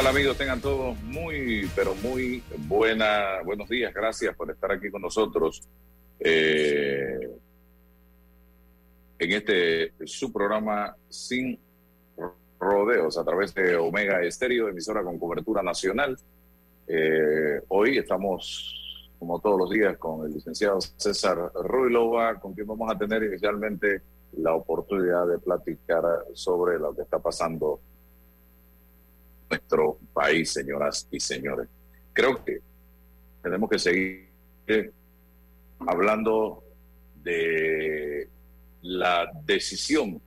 Tal amigos? Tengan todos muy, pero muy buena, buenos días. Gracias por estar aquí con nosotros eh, en este su programa Sin Rodeos a través de Omega Estéreo, emisora con cobertura nacional. Eh, hoy estamos, como todos los días, con el licenciado César Ruilova, con quien vamos a tener inicialmente la oportunidad de platicar sobre lo que está pasando nuestro país, señoras y señores. Creo que tenemos que seguir hablando de la decisión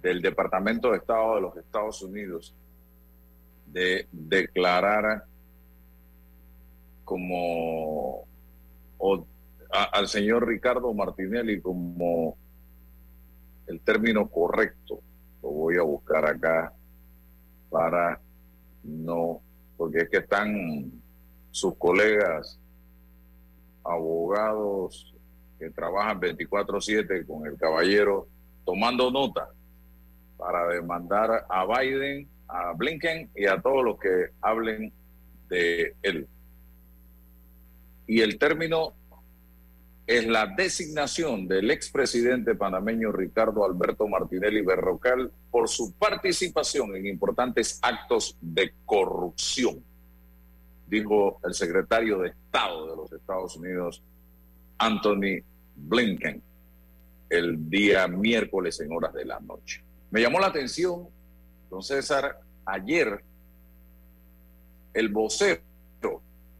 del Departamento de Estado de los Estados Unidos de declarar como al señor Ricardo Martinelli como el término correcto. Lo voy a buscar acá para no, porque es que están sus colegas abogados que trabajan 24/7 con el caballero tomando nota para demandar a Biden, a Blinken y a todos los que hablen de él. Y el término es la designación del expresidente panameño Ricardo Alberto Martinelli Berrocal por su participación en importantes actos de corrupción, dijo el secretario de Estado de los Estados Unidos, Anthony Blinken, el día miércoles en horas de la noche. Me llamó la atención, don César, ayer el vocero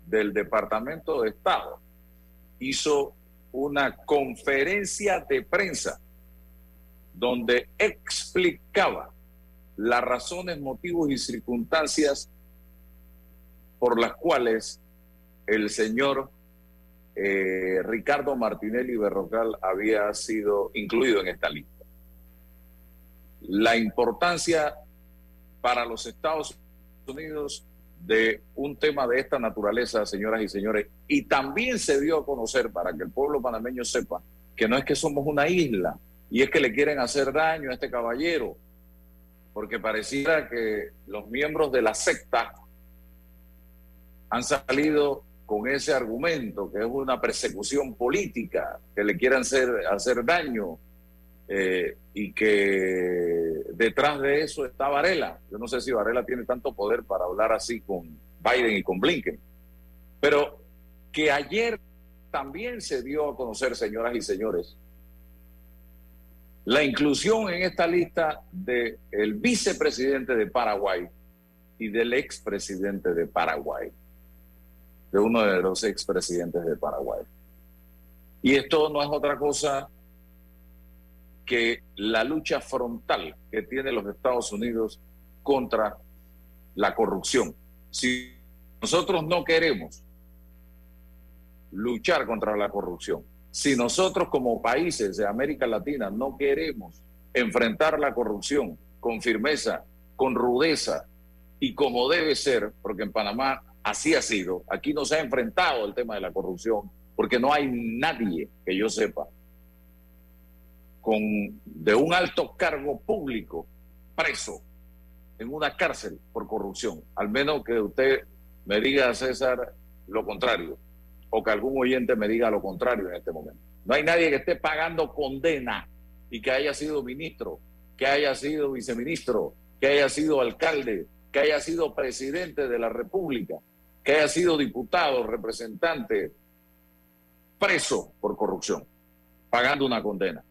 del Departamento de Estado hizo una conferencia de prensa donde explicaba las razones, motivos y circunstancias por las cuales el señor eh, Ricardo Martinelli Berrocal había sido incluido en esta lista. La importancia para los Estados Unidos de un tema de esta naturaleza, señoras y señores, y también se dio a conocer para que el pueblo panameño sepa que no es que somos una isla y es que le quieren hacer daño a este caballero, porque pareciera que los miembros de la secta han salido con ese argumento, que es una persecución política, que le quieren hacer, hacer daño eh, y que detrás de eso está Varela. Yo no sé si Varela tiene tanto poder para hablar así con Biden y con Blinken, pero que ayer también se dio a conocer, señoras y señores, la inclusión en esta lista del el vicepresidente de Paraguay y del expresidente de Paraguay, de uno de los expresidentes de Paraguay. Y esto no es otra cosa que la lucha frontal que tiene los Estados Unidos contra la corrupción. Si nosotros no queremos luchar contra la corrupción, si nosotros como países de América Latina no queremos enfrentar la corrupción con firmeza, con rudeza y como debe ser, porque en Panamá así ha sido, aquí no se ha enfrentado el tema de la corrupción, porque no hay nadie que yo sepa de un alto cargo público preso en una cárcel por corrupción, al menos que usted me diga, César, lo contrario, o que algún oyente me diga lo contrario en este momento. No hay nadie que esté pagando condena y que haya sido ministro, que haya sido viceministro, que haya sido alcalde, que haya sido presidente de la República, que haya sido diputado, representante, preso por corrupción, pagando una condena.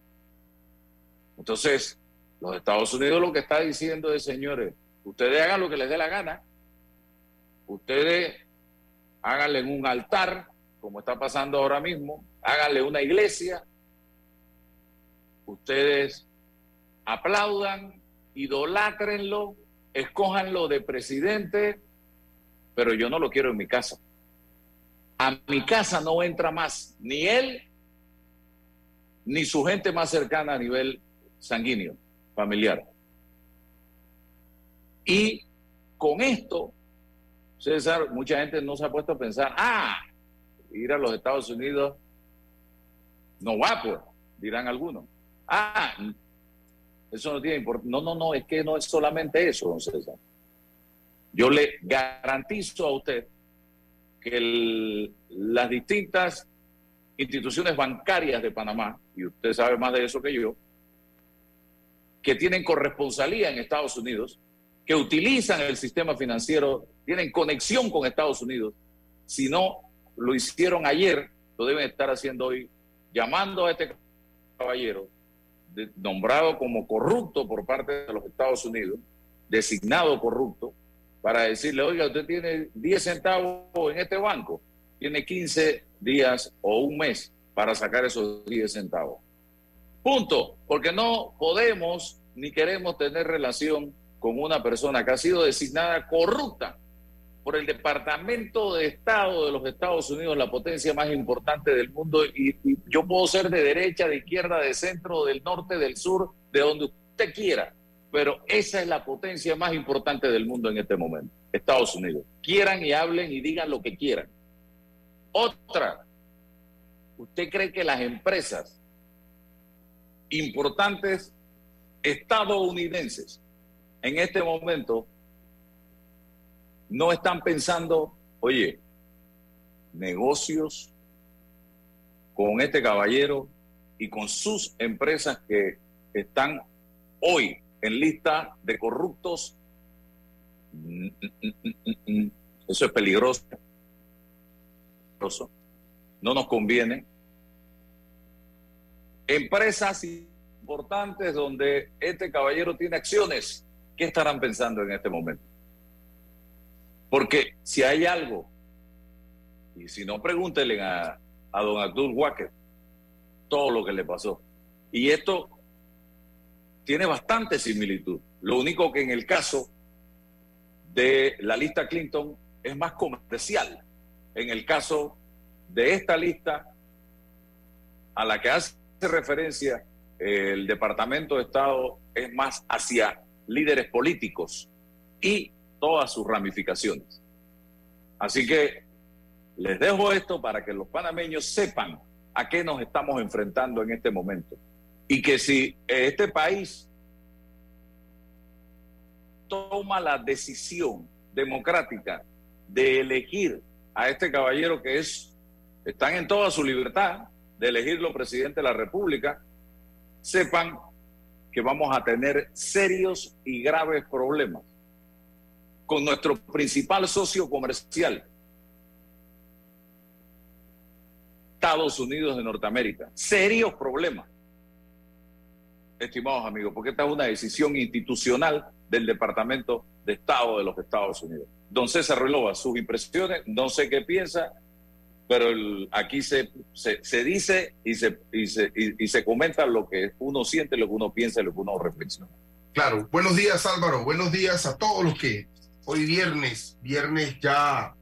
Entonces, los Estados Unidos lo que está diciendo es, señores, ustedes hagan lo que les dé la gana, ustedes háganle un altar, como está pasando ahora mismo, háganle una iglesia, ustedes aplaudan, idolátrenlo, escójanlo de presidente, pero yo no lo quiero en mi casa. A mi casa no entra más ni él ni su gente más cercana a nivel sanguíneo, familiar. Y con esto, César, mucha gente no se ha puesto a pensar, ah, ir a los Estados Unidos no va, pues, dirán algunos. Ah, eso no tiene importancia. No, no, no, es que no es solamente eso, don César. Yo le garantizo a usted que las distintas instituciones bancarias de Panamá, y usted sabe más de eso que yo, que tienen corresponsalía en Estados Unidos, que utilizan el sistema financiero, tienen conexión con Estados Unidos, si no lo hicieron ayer, lo deben estar haciendo hoy, llamando a este caballero, nombrado como corrupto por parte de los Estados Unidos, designado corrupto, para decirle, oiga, usted tiene 10 centavos en este banco, tiene 15 días o un mes para sacar esos 10 centavos. Punto, porque no podemos ni queremos tener relación con una persona que ha sido designada corrupta por el Departamento de Estado de los Estados Unidos, la potencia más importante del mundo, y, yo puedo ser de derecha, de izquierda, de centro, del norte, del sur, de donde usted quiera, pero esa es la potencia más importante del mundo en este momento, Estados Unidos. Quieran y hablen y digan lo que quieran. Otra, ¿usted cree que las empresas importantes estadounidenses en este momento no están pensando, oye, negocios con este caballero y con sus empresas que están hoy en lista de corruptos. Eso es peligroso. No nos conviene empresas importantes donde este caballero tiene acciones, ¿qué estarán pensando en este momento? Porque si hay algo, y si no, pregúntenle a, a don Abdul Walker todo lo que le pasó. Y esto tiene bastante similitud. Lo único que en el caso de la lista Clinton es más comercial. En el caso de esta lista, a la que hace referencia el Departamento de Estado es más hacia líderes políticos y todas sus ramificaciones. Así que les dejo esto para que los panameños sepan a qué nos estamos enfrentando en este momento. Y que si este país toma la decisión democrática de elegir a este caballero que es, están en toda su libertad, de elegirlo presidente de la República, sepan que vamos a tener serios y graves problemas con nuestro principal socio comercial, Estados Unidos de Norteamérica. Serios problemas, estimados amigos, porque esta es una decisión institucional del Departamento de Estado de los Estados Unidos. Don César Relova, sus impresiones, no sé qué piensa, pero aquí se, se, dice y se, y se, y, se comenta lo que uno siente, lo que uno piensa, lo que uno reflexiona. Claro, buenos días Álvaro, buenos días a todos los que hoy viernes, viernes ya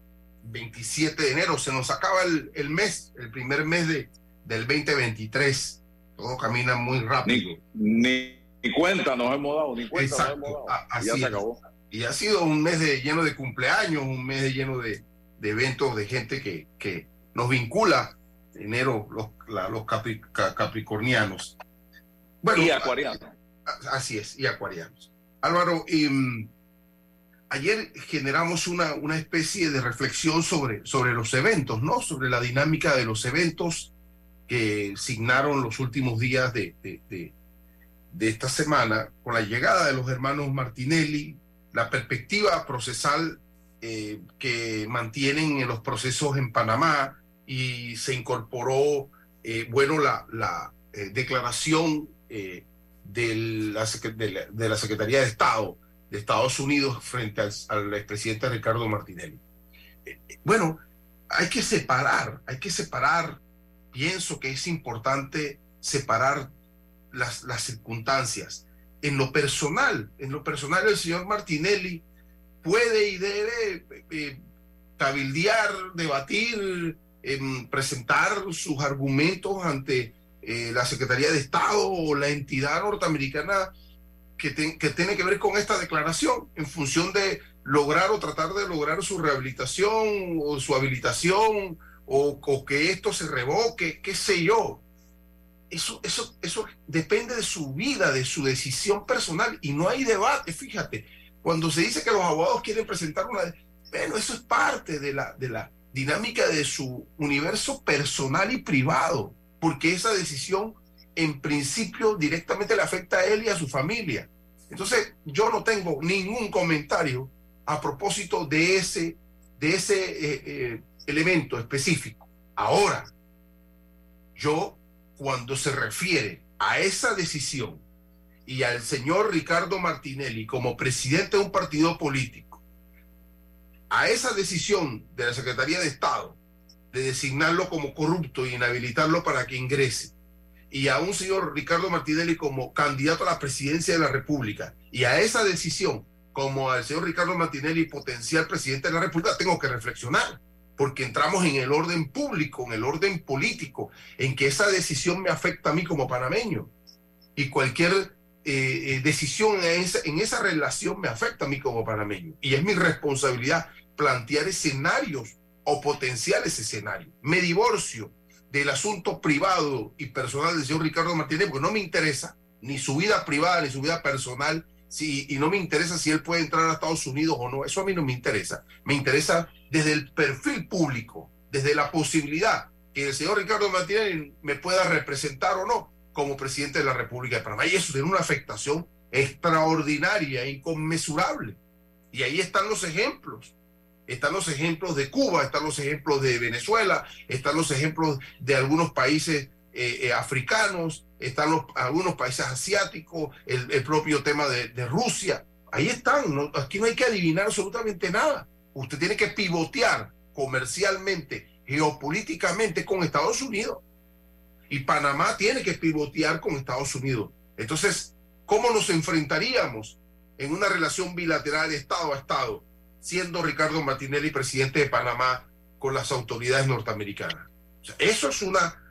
27 de enero, se nos acaba el, el mes, el primer mes de, del 2023. Todo camina muy rápido. Ni, ni, cuenta nos hemos dado, ni cuenta nos hemos dado. Así ya se acabó. Y ha sido un mes de, lleno de cumpleaños, un mes de, lleno de, de eventos de gente que, que nos vincula enero los, los capricornianos. Bueno, y acuarianos. Así es, y acuarianos. Álvaro, mm, ayer generamos una, una especie de reflexión sobre, sobre los eventos, ¿no? Sobre la dinámica de los eventos que signaron los últimos días de, de, de esta semana con la llegada de los hermanos Martinelli, la perspectiva procesal eh, que mantienen en los procesos en Panamá y se incorporó, eh, bueno, la, eh, declaración de la, de, la, Secretaría de Estado de Estados Unidos frente al, al expresidente Ricardo Martinelli. bueno, hay que separar, hay que separar, pienso que es importante separar las, circunstancias. En lo personal, en lo personal el señor Martinelli puede y debe eh, cabildear, debatir, presentar sus argumentos ante eh, la Secretaría de Estado o la entidad norteamericana que, tiene que ver con esta declaración en función de lograr o tratar de lograr su rehabilitación o su habilitación o, o que esto se revoque, qué sé yo. Eso, eso, eso depende de su vida, de su decisión personal y no hay debate, fíjate cuando se dice que los abogados quieren presentar una... Bueno, eso es parte de la, de la dinámica de su universo personal y privado, porque esa decisión en principio directamente le afecta a él y a su familia. Entonces, yo no tengo ningún comentario a propósito de ese, de ese eh, eh, elemento específico. Ahora, yo, cuando se refiere a esa decisión y al señor Ricardo Martinelli como presidente de un partido político a esa decisión de la Secretaría de Estado de designarlo como corrupto y inhabilitarlo para que ingrese, y a un señor Ricardo Martinelli como candidato a la presidencia de la República, y a esa decisión como al señor Ricardo Martinelli potencial presidente de la República, tengo que reflexionar, porque entramos en el orden público, en el orden político, en que esa decisión me afecta a mí como panameño. Y cualquier eh, eh, decisión en esa, en esa relación me afecta a mí como panameño. Y es mi responsabilidad plantear escenarios o potenciales escenarios. Me divorcio del asunto privado y personal del señor Ricardo Martínez porque no me interesa ni su vida privada ni su vida personal si, y no me interesa si él puede entrar a Estados Unidos o no. Eso a mí no me interesa. Me interesa desde el perfil público, desde la posibilidad que el señor Ricardo Martínez me pueda representar o no como presidente de la República de Panamá. Y eso tiene una afectación extraordinaria, inconmensurable. Y ahí están los ejemplos. Están los ejemplos de Cuba, están los ejemplos de Venezuela, están los ejemplos de algunos países eh, eh, africanos, están los, algunos países asiáticos, el, propio tema de, Rusia. Ahí están, aquí no hay que adivinar absolutamente nada. Usted tiene que pivotear comercialmente, geopolíticamente con Estados Unidos. Y Panamá tiene que pivotear con Estados Unidos. Entonces, ¿cómo nos enfrentaríamos en una relación bilateral Estado a Estado, siendo Ricardo Martinelli presidente de Panamá con las autoridades norteamericanas? eso es una,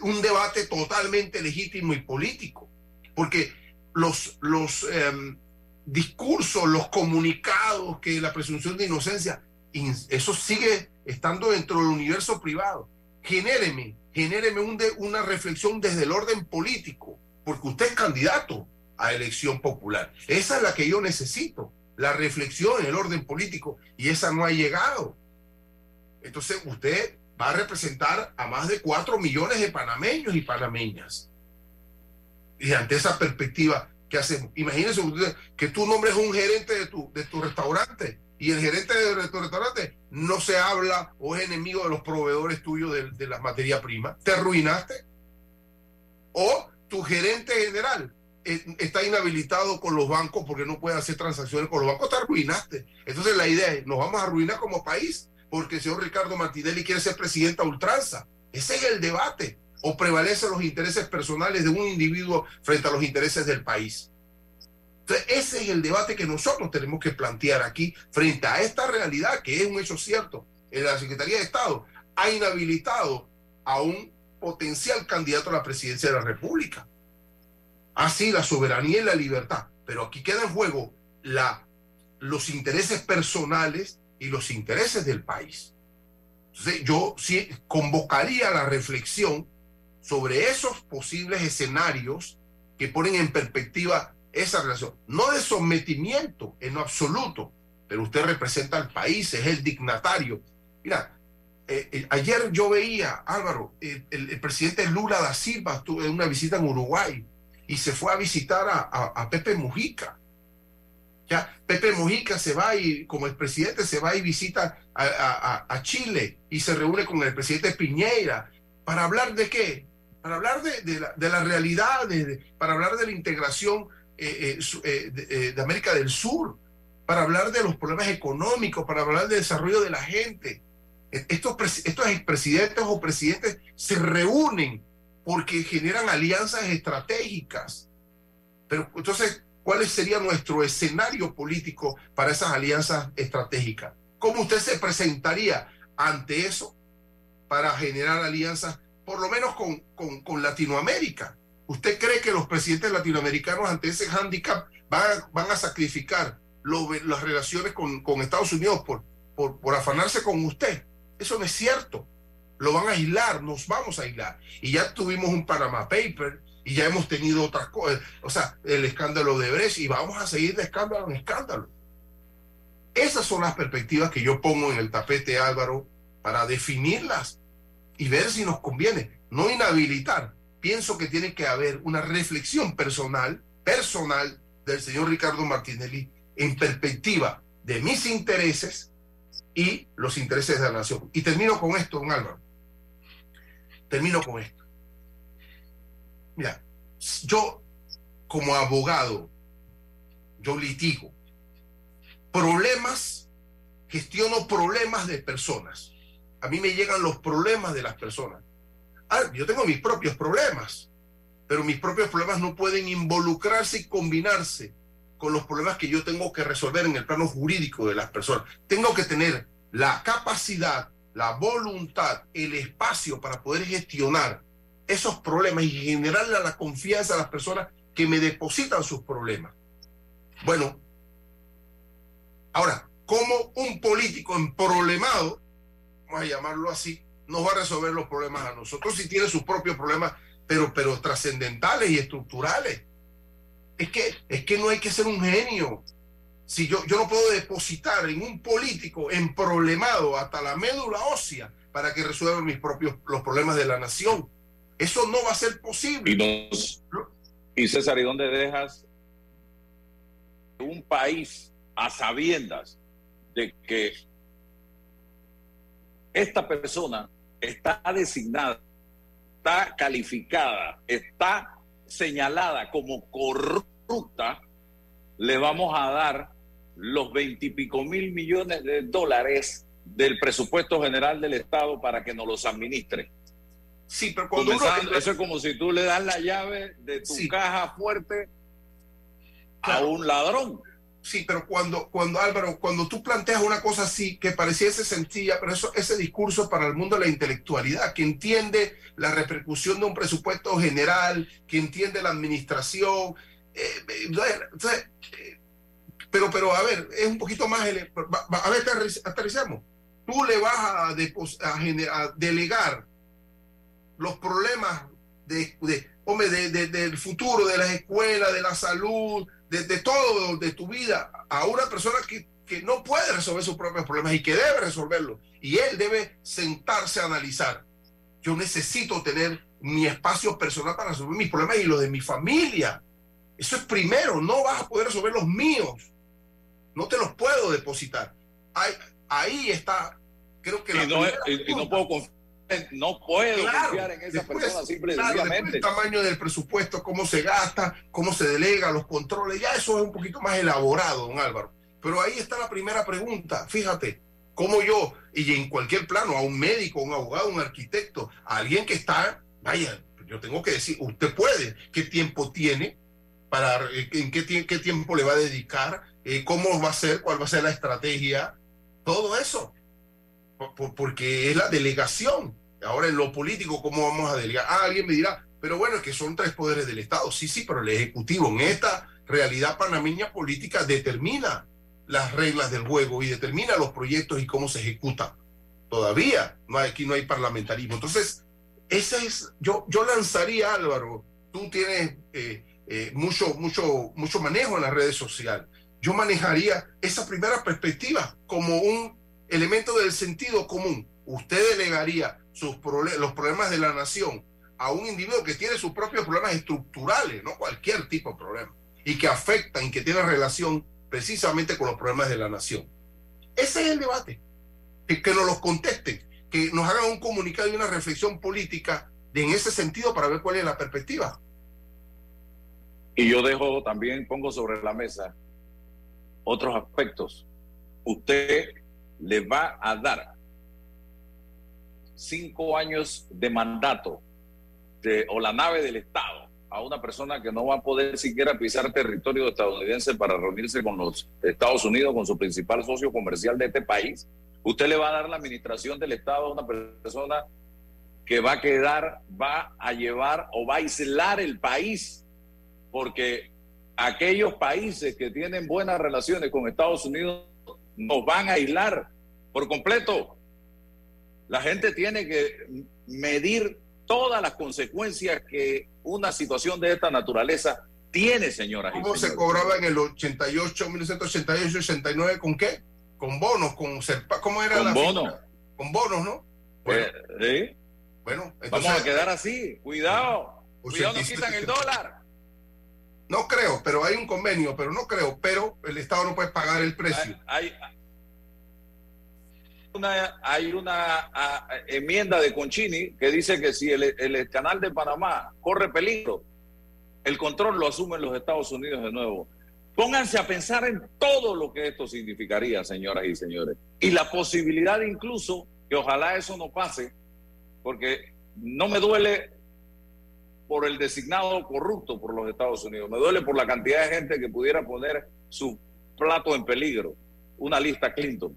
un debate totalmente legítimo y político, porque los, los em, discursos, los comunicados, que la presunción de inocencia, eso sigue estando dentro del universo privado. Genéreme genéreme un de, una reflexión desde el orden político, porque usted es candidato a elección popular. Esa es la que yo necesito, la reflexión en el orden político, y esa no ha llegado. Entonces usted va a representar a más de cuatro millones de panameños y panameñas. Y ante esa perspectiva, ¿qué hacemos? Imagínese que tú nombres un gerente de tu, de tu restaurante y el gerente del restaurante no se habla o es enemigo de los proveedores tuyos de, de la materia prima, te arruinaste. O tu gerente general eh, está inhabilitado con los bancos porque no puede hacer transacciones con los bancos, te arruinaste. Entonces la idea es, nos vamos a arruinar como país porque el señor Ricardo Martinelli quiere ser presidente a ultranza. Ese es el debate. O prevalecen los intereses personales de un individuo frente a los intereses del país. Entonces, ese es el debate que nosotros tenemos que plantear aquí frente a esta realidad, que es un hecho cierto. La Secretaría de Estado ha inhabilitado a un potencial candidato a la presidencia de la República. Así la soberanía y la libertad. Pero aquí queda en juego la, los intereses personales y los intereses del país. Entonces, yo convocaría la reflexión sobre esos posibles escenarios que ponen en perspectiva esa relación. No de sometimiento en lo absoluto, pero usted representa al país, es el dignatario. Mira, eh, eh, ayer yo veía, Álvaro, el, presidente Lula da Silva tuvo una visita en Uruguay y se fue a visitar a Pepe Mujica. Ya, Pepe Mujica se va y como el presidente se va y visita a, Chile y se reúne con el presidente Piñeira para hablar de qué? Para hablar de, la, realidad, para hablar de la integración eh, eh, eh, de, América del Sur, para hablar de los problemas económicos, para hablar del desarrollo de la gente. E, estos, estos expresidentes o presidentes se reúnen porque generan alianzas estratégicas. Pero entonces, ¿Cuál sería nuestro escenario político para esas alianzas estratégicas? ¿Cómo usted se presentaría ante eso para generar alianzas, por lo menos con, con, Latinoamérica? ¿Usted cree que los presidentes latinoamericanos ante ese hándicap van, a sacrificar las relaciones con, Estados Unidos por, afanarse con usted? Eso no es cierto. Lo van a aislar, nos vamos a aislar. Y ya tuvimos un Panama Paper, y ya hemos tenido otras cosas, o sea, el escándalo de Brecht y vamos a seguir de escándalo en escándalo. Esas son las perspectivas que yo pongo en el tapete, Álvaro, para definirlas y ver si nos conviene. No inhabilitar. Pienso que tiene que haber una reflexión personal, personal del señor Ricardo Martinelli en perspectiva de mis intereses y los intereses de la nación. Y termino con esto, don Álvaro. Termino con esto. Mira, yo como abogado, yo litigo problemas, gestiono problemas de personas. A mí me llegan los problemas de las personas. Ah, yo tengo mis propios problemas, pero mis propios problemas no pueden involucrarse y combinarse con los problemas que yo tengo que resolver en el plano jurídico de las personas. Tengo que tener la capacidad, la voluntad, el espacio para poder gestionar esos problemas y generarle la confianza a las personas que me depositan sus problemas. Bueno, ahora, ¿cómo un político emproblemado, vamos a llamarlo así, nos va a resolver los problemas a nosotros si tiene sus propios problemas, pero, pero trascendentales y estructurales? Es que, es que no hay que ser un genio. Si yo, yo no puedo depositar en un político emproblemado hasta la médula ósea para que resuelva mis propios los problemas de la nación. Eso no va a ser posible. Y, César, ¿y dónde dejas un país a sabiendas de que esta persona está designada, está calificada, está señalada como corrupta, le vamos a dar los veintipico mil millones de dólares del presupuesto general del Estado para que nos los administre. Sí, pero cuando Eso es como si tú le das la llave de tu caja fuerte a un ladrón. Sí, pero cuando, cuando Álvaro, cuando tú planteas una cosa así, que pareciese sencilla, pero eso, ese discurso para el mundo de la intelectualidad, que entiende la repercusión de un presupuesto general, que entiende la administración, eh, eh, pero, pero a ver, es un poquito más, a ver, aterrizamos. Tú le vas a, a delegar los problemas de, de, del futuro, de las escuelas, de la salud, de, todo, de tu vida, a una persona que, que no puede resolver sus propios problemas y que debe resolverlos. Y él debe sentarse a analizar. Yo necesito tener mi espacio personal para resolver mis problemas y los de mi familia. Eso es primero, no vas a poder resolver los míos. No te los puedo depositar. Ahí, ahí está, creo que... Y, no, y no puedo no puedo confiar en esa persona simplemente. el tamaño del presupuesto, cómo se gasta, cómo se delega, los controles, ya eso es un poquito más elaborado, don Álvaro. Pero ahí está la primera pregunta. Fíjate, como yo, y en cualquier plano, a un médico, un abogado, un arquitecto, a alguien que está, vaya, yo tengo que decir, usted puede, qué tiempo tiene, para, eh, en qué, qué tiempo le va a dedicar, eh, cómo va a ser, cuál va a ser la estrategia, todo eso, porque es la delegación. Ahora en lo político, ¿cómo vamos a delegar? Ah, alguien me dirá, pero bueno, es que son tres poderes del Estado. Sí, sí, pero el Ejecutivo en esta realidad panameña política determina las reglas del juego y determina los proyectos y cómo se ejecutan. Todavía no aquí no hay parlamentarismo. Entonces, esa es, yo, yo lanzaría, Álvaro, tú tienes eh, eh, mucho, mucho, mucho manejo en las redes sociales. Yo manejaría esa primera perspectiva como un elemento del sentido común. Usted delegaría sus los problemas de la nación a un individuo que tiene sus propios problemas estructurales, no cualquier tipo de problema, y que afectan y que tiene relación precisamente con los problemas de la nación. Ese es el debate. Que, que nos los contesten, que nos hagan un comunicado y una reflexión política de, en ese sentido para ver cuál es la perspectiva. Y yo dejo también, pongo sobre la mesa otros aspectos. Usted le va a dar cinco años de mandato de, o la nave del Estado a una persona que no va a poder siquiera pisar territorio estadounidense para reunirse con los Estados Unidos, con su principal socio comercial de este país. Usted le va a dar la administración del Estado a una persona que va a quedar, va a llevar o va a aislar el país, porque aquellos países que tienen buenas relaciones con Estados Unidos nos van a aislar por completo. La gente tiene que medir todas las consecuencias que una situación de esta naturaleza tiene, señora. ¿Cómo se cobraba en el 88, 1988, 89? ¿Con qué? Con bonos, con ¿cómo era con bonos. Con bonos, ¿no? Bueno, pues, ¿sí? bueno vamos a quedar así. Cuidado. Cuidado, nos quitan el dólar. No creo, pero hay un convenio, pero no creo, pero el Estado no puede pagar el precio. Hay, una, hay una enmienda de Conchini que dice que si el, canal de Panamá corre peligro, el control lo asumen los Estados Unidos de nuevo. Pónganse a pensar en todo lo que esto significaría, señoras y señores. Y la posibilidad incluso que ojalá eso no pase, porque no me duele por el designado corrupto por los Estados Unidos. Me duele por la cantidad de gente que pudiera poner su plato en peligro. Una lista Clinton.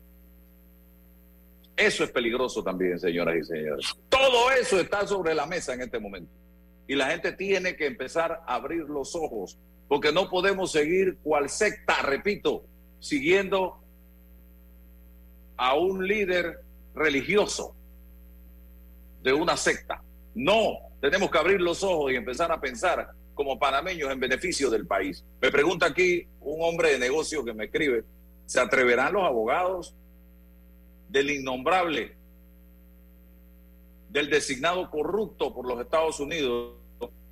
Eso es peligroso también, señoras y señores. Todo eso está sobre la mesa en este momento. Y la gente tiene que empezar a abrir los ojos, porque no podemos seguir cual secta, repito, siguiendo a un líder religioso de una secta. No, tenemos que abrir los ojos y empezar a pensar como panameños en beneficio del país. Me pregunta aquí un hombre de negocio que me escribe, ¿se atreverán los abogados del innombrable, del designado corrupto por los Estados Unidos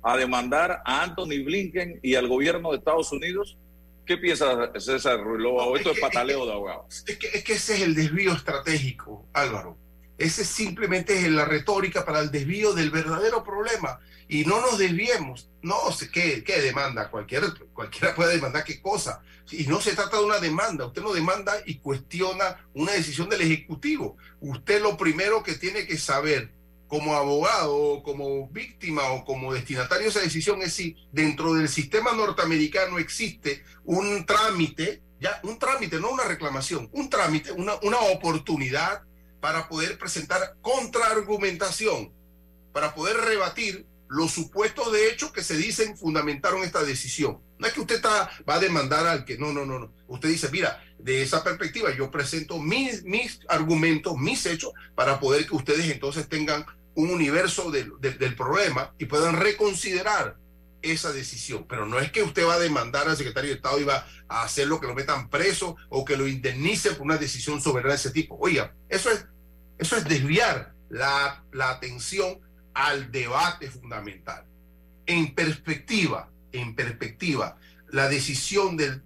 a demandar a Anthony Blinken y al gobierno de Estados Unidos? ¿Qué piensa César Ruilova? esto es, pataleo de abogados. Es que, es que ese es el desvío estratégico, Álvaro. Ese simplemente es la retórica para el desvío del verdadero problema. Y no nos desviemos. No sé qué, qué demanda. Cualquiera, cualquiera puede demandar qué cosa. Y no se trata de una demanda. Usted no demanda y cuestiona una decisión del Ejecutivo. Usted lo primero que tiene que saber como abogado, como víctima o como destinatario de esa decisión es si dentro del sistema norteamericano existe un trámite, ya un trámite, no una reclamación, un trámite, una, una oportunidad para poder presentar contraargumentación, para poder rebatir los supuestos de hecho que se dicen fundamentaron esta decisión. No es que usted está, va a demandar al que, no, no, no, no. Usted dice, mira, de esa perspectiva yo presento mis, mis argumentos, mis hechos, para poder que ustedes entonces tengan un universo del, del problema y puedan reconsiderar esa decisión. Pero no es que usted va a demandar al secretario de Estado y va a hacer lo que lo metan preso o que lo indemnice por una decisión soberana de ese tipo. Oiga, eso es, eso es desviar la, la atención al debate fundamental. En perspectiva, en perspectiva, la decisión de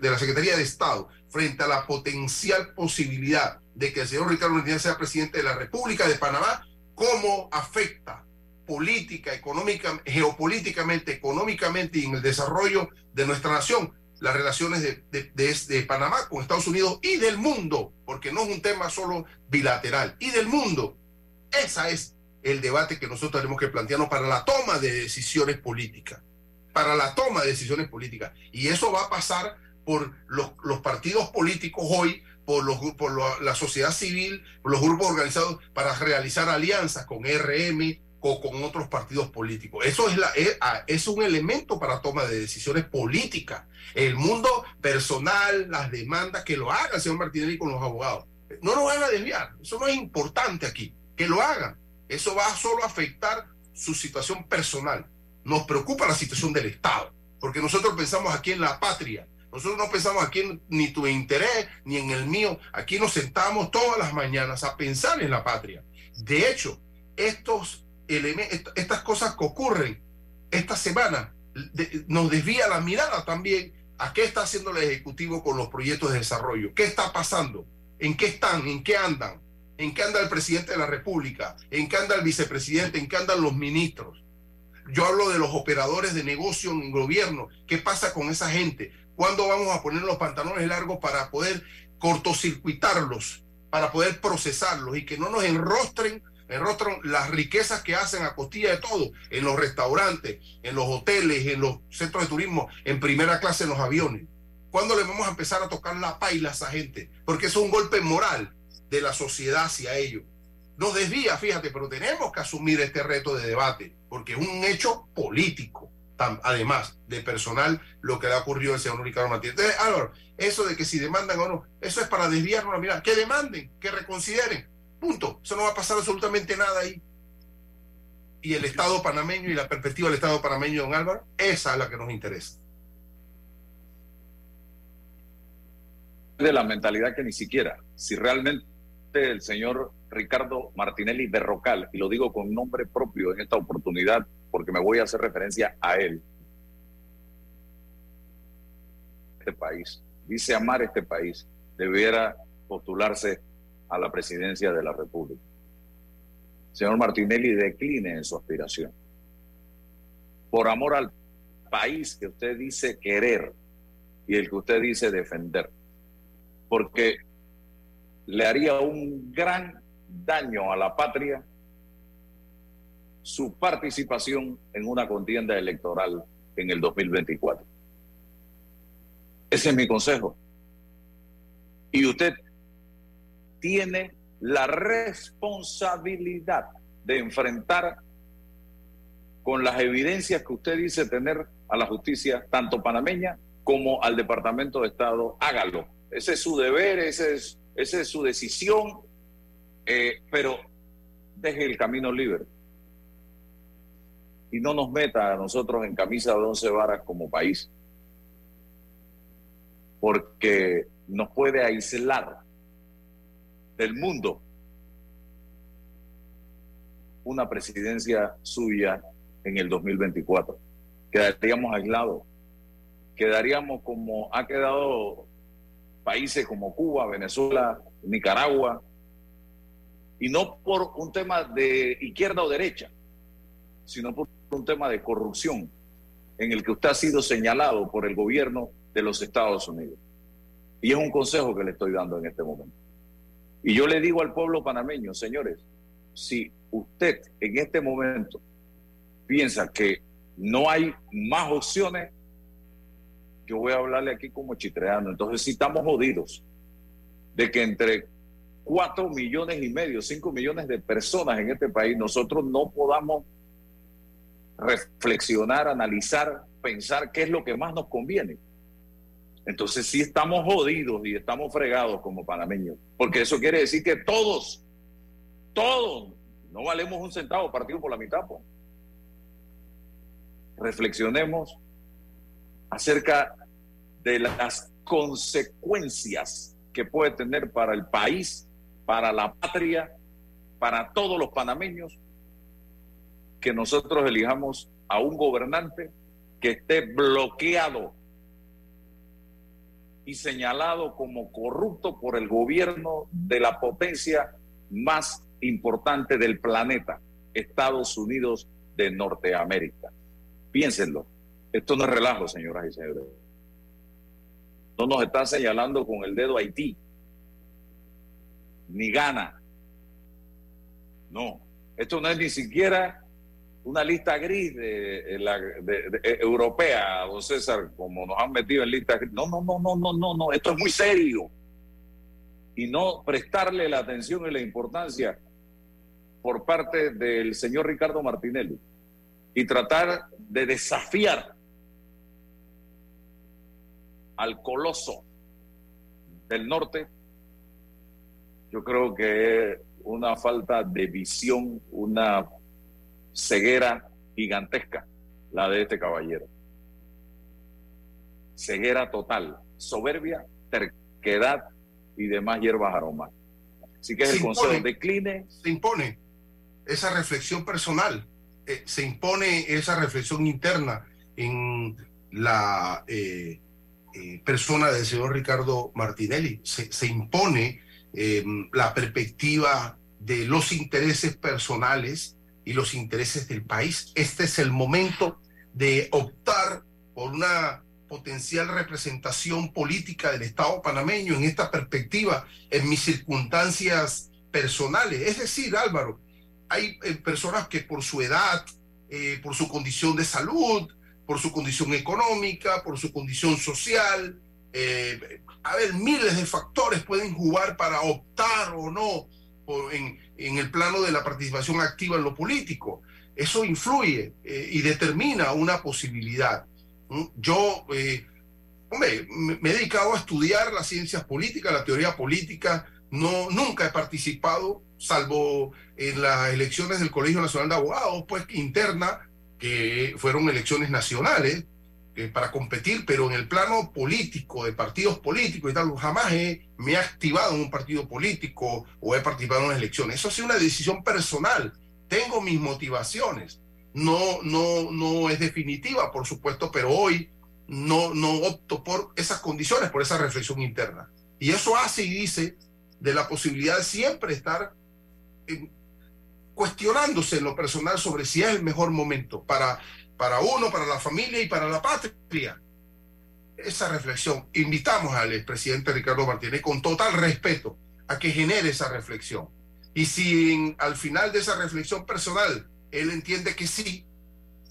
la Secretaría de Estado frente a la potencial posibilidad de que el señor Ricardo Martínez sea presidente de la República de Panamá, ¿cómo afecta política, económica, geopolíticamente, económicamente y en el desarrollo de nuestra nación, las relaciones de, de, Panamá con Estados Unidos y del mundo, porque no es un tema solo bilateral, y del mundo. Ese es el debate que nosotros tenemos que plantearnos para la toma de decisiones políticas, para la toma de decisiones políticas. Y eso va a pasar por los, los partidos políticos hoy, por, los, por la sociedad civil, por los grupos organizados, para realizar alianzas con RM, o con otros partidos políticos. Eso es, ah, es, un elemento para toma de decisiones políticas. El mundo personal, las demandas, que lo haga el señor Martinelli con los abogados. No nos van a desviar. Eso no es importante aquí. Que lo hagan. Eso va solo afectar su situación personal. Nos preocupa la situación del Estado. Porque nosotros pensamos aquí en la patria. Nosotros no pensamos aquí en ni tu interés ni en el mío. Aquí nos sentamos todas las mañanas a pensar en la patria. De hecho, estos estas cosas que ocurren esta semana nos desvía la mirada también a qué está haciendo el Ejecutivo con los proyectos de desarrollo, qué está pasando, en qué están, en qué andan, en qué anda el presidente de la República, en qué anda el vicepresidente, en qué andan los ministros. Yo hablo de los operadores de negocio en el gobierno, qué pasa con esa gente, cuándo vamos a poner los pantalones largos para poder cortocircuitarlos, para poder procesarlos y que no nos enrostren rostro las riquezas que hacen a costilla de todo, en los restaurantes, en los hoteles, en los centros de turismo, en primera clase en los aviones. ¿Cuándo le vamos a empezar a tocar la paila a esa gente? Porque es un golpe moral de la sociedad hacia ellos. Nos desvía, fíjate, pero tenemos que asumir este reto de debate, porque es un hecho político, además de personal, lo que le ha ocurrido al señor Ricardo Martínez. Entonces, Álvaro, eso de que si demandan o no, eso es para desviarnos la mirada. Que demanden, que reconsideren. Punto. Eso no va a pasar absolutamente nada ahí. Y el Estado panameño y la perspectiva del Estado panameño, don Álvaro, esa es la que nos interesa. De la mentalidad que ni siquiera, si realmente el señor Ricardo Martinelli Berrocal, y lo digo con nombre propio en esta oportunidad, porque me voy a hacer referencia a él, este país, dice amar este país, debiera postularse a la presidencia de la República. Señor Martinelli, decline en su aspiración. Por amor al país que usted dice querer y el que usted dice defender. Porque le haría un gran daño a la patria su participación en una contienda electoral en el 2024. Ese es mi consejo. Y usted tiene la responsabilidad de enfrentar con las evidencias que usted dice tener a la justicia, tanto panameña como al Departamento de Estado. Hágalo. Ese es su deber, ese es, esa es su decisión, eh, pero deje el camino libre. Y no nos meta a nosotros en camisa de once varas como país, porque nos puede aislar del mundo una presidencia suya en el 2024. Quedaríamos aislados, quedaríamos como ha quedado países como Cuba, Venezuela, Nicaragua, y no por un tema de izquierda o derecha, sino por un tema de corrupción en el que usted ha sido señalado por el gobierno de los Estados Unidos. Y es un consejo que le estoy dando en este momento. Y yo le digo al pueblo panameño, señores, si usted en este momento piensa que no hay más opciones, yo voy a hablarle aquí como chitreano. Entonces, si estamos jodidos de que entre cuatro millones y medio, cinco millones de personas en este país, nosotros no podamos reflexionar, analizar, pensar qué es lo que más nos conviene. Entonces sí estamos jodidos y estamos fregados como panameños, porque eso quiere decir que todos, todos, no valemos un centavo partido por la mitad. Reflexionemos acerca de las consecuencias que puede tener para el país, para la patria, para todos los panameños, que nosotros elijamos a un gobernante que esté bloqueado y señalado como corrupto por el gobierno de la potencia más importante del planeta, Estados Unidos de Norteamérica. Piénsenlo. Esto no es relajo, señoras y señores. no nos está señalando con el dedo Haití, ni Ghana. No, esto no es ni siquiera una lista gris de, la, europea, don César, como nos han metido en lista gris. No, no, no, no, no, no, no, esto es muy serio. Y no prestarle la atención y la importancia por parte del señor Ricardo Martinelli y tratar de desafiar al coloso del norte, yo creo que es una falta de visión, una ceguera gigantesca la de este caballero. Ceguera total, soberbia, terquedad y demás hierbas aromáticas. Así que es el consejo, decline. Se impone esa reflexión personal, eh, se impone esa reflexión interna en la eh, eh, persona del señor Ricardo Martinelli. Se, impone em, la perspectiva de los intereses personales y los intereses del país. Este es el momento de optar por una potencial representación política del Estado panameño en esta perspectiva, en mis circunstancias personales. Es decir, Álvaro, hay eh, personas que por su edad, eh, por su condición de salud, por su condición económica, por su condición social. Eh, a ver, miles de factores pueden jugar para optar o no en, en, el plano de la participación activa en lo político. Eso influye eh, y determina una posibilidad. ¿Mm? Yo, eh, hombre, me he dedicado a estudiar las ciencias políticas, la teoría política. No, nunca he participado, salvo en las elecciones del Colegio Nacional de Abogados, pues interna, que fueron elecciones nacionales eh, para competir, pero en el plano político, de partidos políticos y tal, jamás me he activado en un partido político o he participado en unas elecciones. Eso ha sido una decisión personal. Tengo mis motivaciones. No, no, no es definitiva, por supuesto, pero hoy no, no opto por esas condiciones, por esa reflexión interna. Y eso hace y dice de la posibilidad de siempre estar en, cuestionándose en lo personal sobre si es el mejor momento para, para uno, para la familia y para la patria. Esa reflexión, invitamos al expresidente Ricardo Martínez con total respeto a que genere esa reflexión. Y si al final de esa reflexión personal él entiende que sí,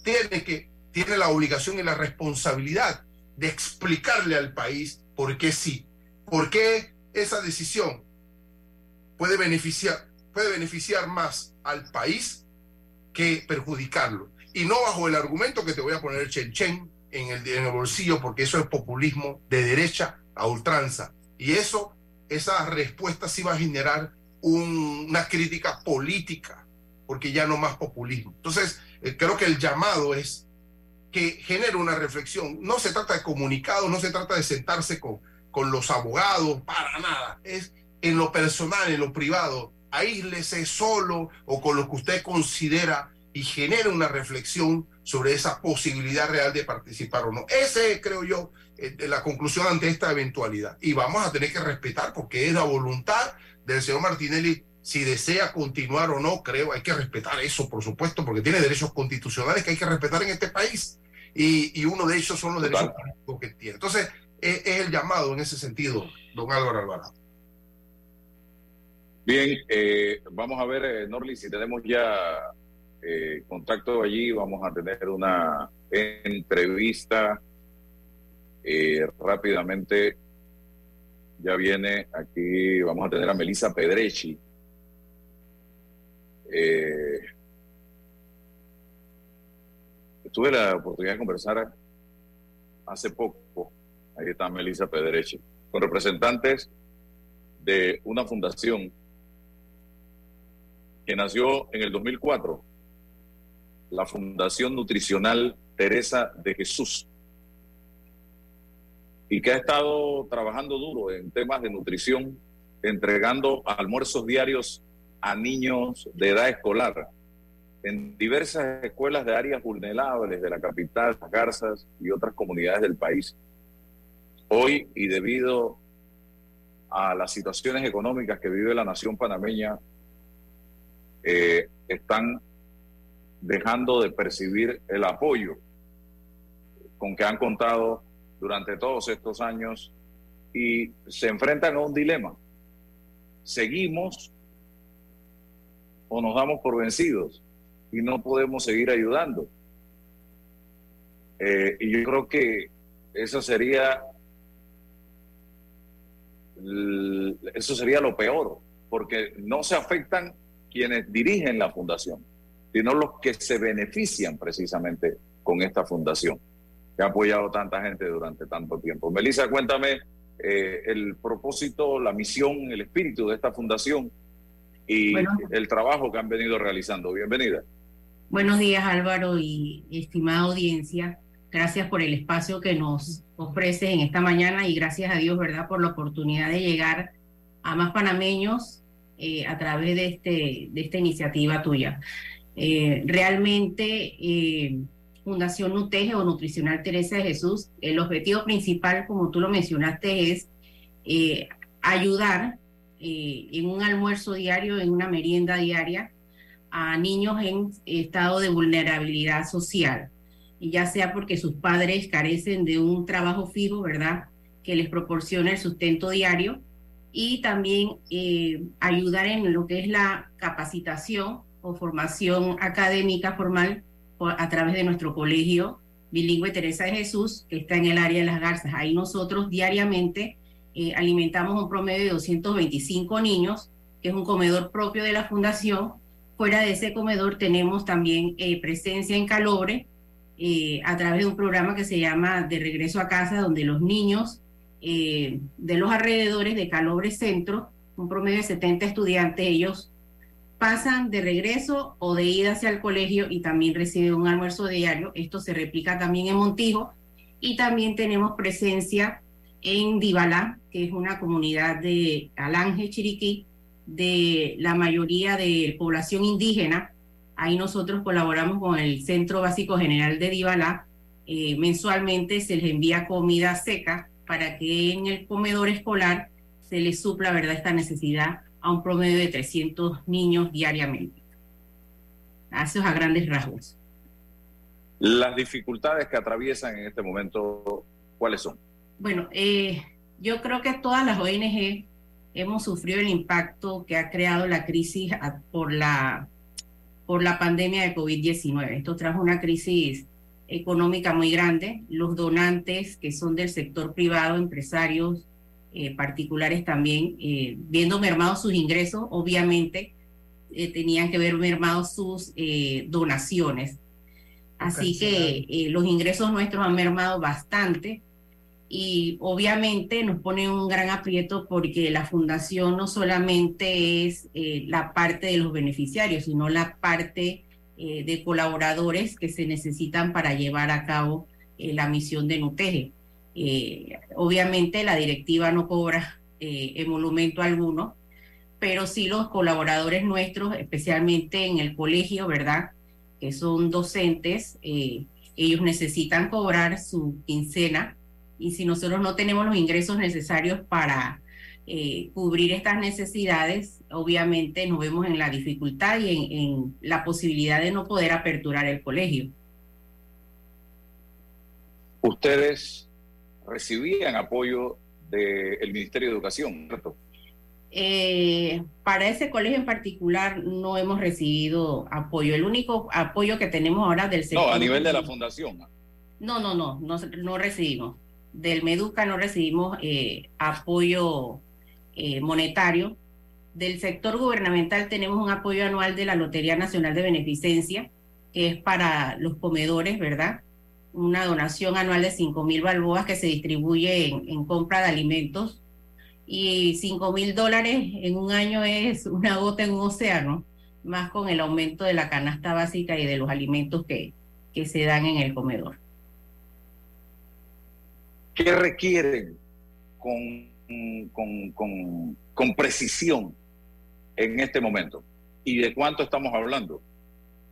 tiene, que, tiene la obligación y la responsabilidad de explicarle al país por qué sí, por qué esa decisión puede beneficiar, puede beneficiar más al país que perjudicarlo. Y no bajo el argumento que te voy a poner chen chen en el, en el bolsillo, porque eso es populismo de derecha a ultranza. Y eso, esa respuesta sí va a generar una crítica política, porque ya no más populismo. Entonces, eh, creo que el llamado es que genere una reflexión. No se trata de comunicado, no se trata de sentarse con, con los abogados, para nada. Es en lo personal, en lo privado, aíslese solo o con lo que usted considera y genere una reflexión sobre esa posibilidad real de participar o no. Ese es, creo yo, eh, la conclusión ante esta eventualidad. Y vamos a tener que respetar porque es la voluntad del señor Martinelli. Si desea continuar o no, creo, hay que respetar eso, por supuesto, porque tiene derechos constitucionales que hay que respetar en este país. Y, uno de ellos son los derechos políticos que tiene. Entonces, es, es el llamado en ese sentido, don Álvaro Alvarado. Bien, eh, vamos a ver, eh, Norli, si tenemos ya eh, contacto allí, vamos a tener una entrevista rápidamente. Ya viene aquí, vamos a tener a Melissa Pedrechi. tuve la oportunidad de conversar hace poco, ahí está Melissa Pedrechi, con representantes de una fundación que nació en el 2004, la Fundación Nutricional Teresa de Jesús, y que ha estado trabajando duro en temas de nutrición, entregando almuerzos diarios a niños de edad escolar en diversas escuelas de áreas vulnerables de la capital, las Garzas y otras comunidades del país. Hoy, y debido a las situaciones económicas que vive la nación panameña, eh, están dejando de percibir el apoyo con que han contado durante todos estos años y se enfrentan a un dilema. ¿Seguimos o nos damos por vencidos y no podemos seguir ayudando? Eh, y yo creo que eso sería eso sería lo peor, porque no se afectan quienes dirigen la fundación, sino los que se benefician precisamente con esta fundación, que ha apoyado tanta gente durante tanto tiempo. Melissa, cuéntame eh, el propósito, la misión, el espíritu de esta fundación y el trabajo que han venido realizando. Bienvenida. Buenos días Álvaro y estimada audiencia. Gracias por el espacio que nos ofreces en esta mañana y gracias a Dios, ¿verdad?, por la oportunidad de llegar a más panameños eh, a través de, este, de esta iniciativa tuya. Eh, realmente, eh, Fundación Nuteje o Nutricional Teresa de Jesús, el objetivo principal, como tú lo mencionaste, es ayudar en un almuerzo diario, en una merienda diaria, a niños en estado de vulnerabilidad social y ya sea porque sus padres carecen de un trabajo fijo, ¿verdad? Que les proporciona el sustento diario y también eh, ayudar en lo que es la capacitación o formación académica formal a través de nuestro colegio bilingüe Teresa de Jesús, que está en el área de las Garzas. Ahí nosotros diariamente eh, alimentamos un promedio de 225 niños, que es un comedor propio de la fundación. Fuera de ese comedor tenemos también eh, presencia en Calobre, eh, a través de un programa que se llama De Regreso a Casa, donde los niños eh, de los alrededores de Calobre Centro, un promedio de 70 estudiantes, ellos pasan de regreso o de ida hacia el colegio y también reciben un almuerzo diario. Esto se replica también en Montijo y también tenemos presencia en Dibalá, que es una comunidad de Alange, Chiriquí, de la mayoría de población indígena, Ahí nosotros colaboramos con el Centro Básico General de Divalá. Eh, mensualmente se les envía comida seca para que en el comedor escolar se les supla ¿verdad? esta necesidad a un promedio de 300 niños diariamente. Eso a grandes rasgos. Las dificultades que atraviesan en este momento, ¿cuáles son? Bueno, eh, yo creo que todas las ONG hemos sufrido el impacto que ha creado la crisis por la por la pandemia de COVID-19. Esto trajo una crisis económica muy grande. Los donantes que son del sector privado, empresarios eh, particulares también, eh, viendo mermados sus ingresos, obviamente eh, tenían que ver mermados sus donaciones. Así que los ingresos nuestros han mermado bastante y obviamente nos pone un gran aprieto porque la fundación no solamente es eh, la parte de los beneficiarios, sino la parte eh, de colaboradores que se necesitan para llevar a cabo eh, la misión de Nuteje. Obviamente la directiva no cobra emolumento alguno, pero sí los colaboradores nuestros, especialmente en el colegio, ¿verdad? Que son docentes, ellos necesitan cobrar su quincena y si nosotros no tenemos los ingresos necesarios para eh, cubrir estas necesidades, obviamente nos vemos en la dificultad y en, la posibilidad de no poder aperturar el colegio. Ustedes recibían apoyo del Ministerio de Educación, ¿cierto? Eh, para ese colegio en particular no hemos recibido apoyo. El único apoyo que tenemos ahora del sector... No, a nivel de la fundación. No, no, no, no, no recibimos del Meduca no recibimos eh, apoyo eh, monetario. Del sector gubernamental tenemos un apoyo anual de la Lotería Nacional de Beneficencia, que es para los comedores, ¿verdad? Una donación anual de 5 mil balboas que se distribuye en, compra de alimentos. Y 5 mil dólares en un año es una gota en un océano, más con el aumento de la canasta básica y de los alimentos que, que se dan en el comedor. ¿Qué requieren con, con, con, precisión en este momento? ¿Y de cuánto estamos hablando?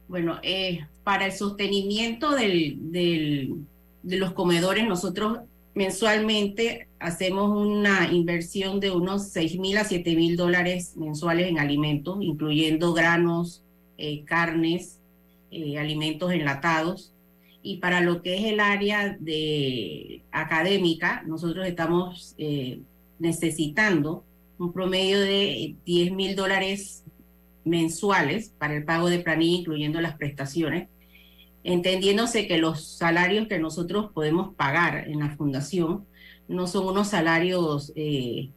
Bueno, eh, para el sostenimiento del, del, de los comedores, nosotros mensualmente hacemos una inversión de unos 6 mil a 7 mil dólares mensuales en alimentos, incluyendo granos, eh, carnes, eh, alimentos enlatados. Y para lo que es el área de académica, nosotros estamos eh, necesitando un promedio de 10 mil dólares mensuales para el pago de planilla, incluyendo las prestaciones, entendiéndose que los salarios que nosotros podemos pagar en la fundación no son unos salarios eh,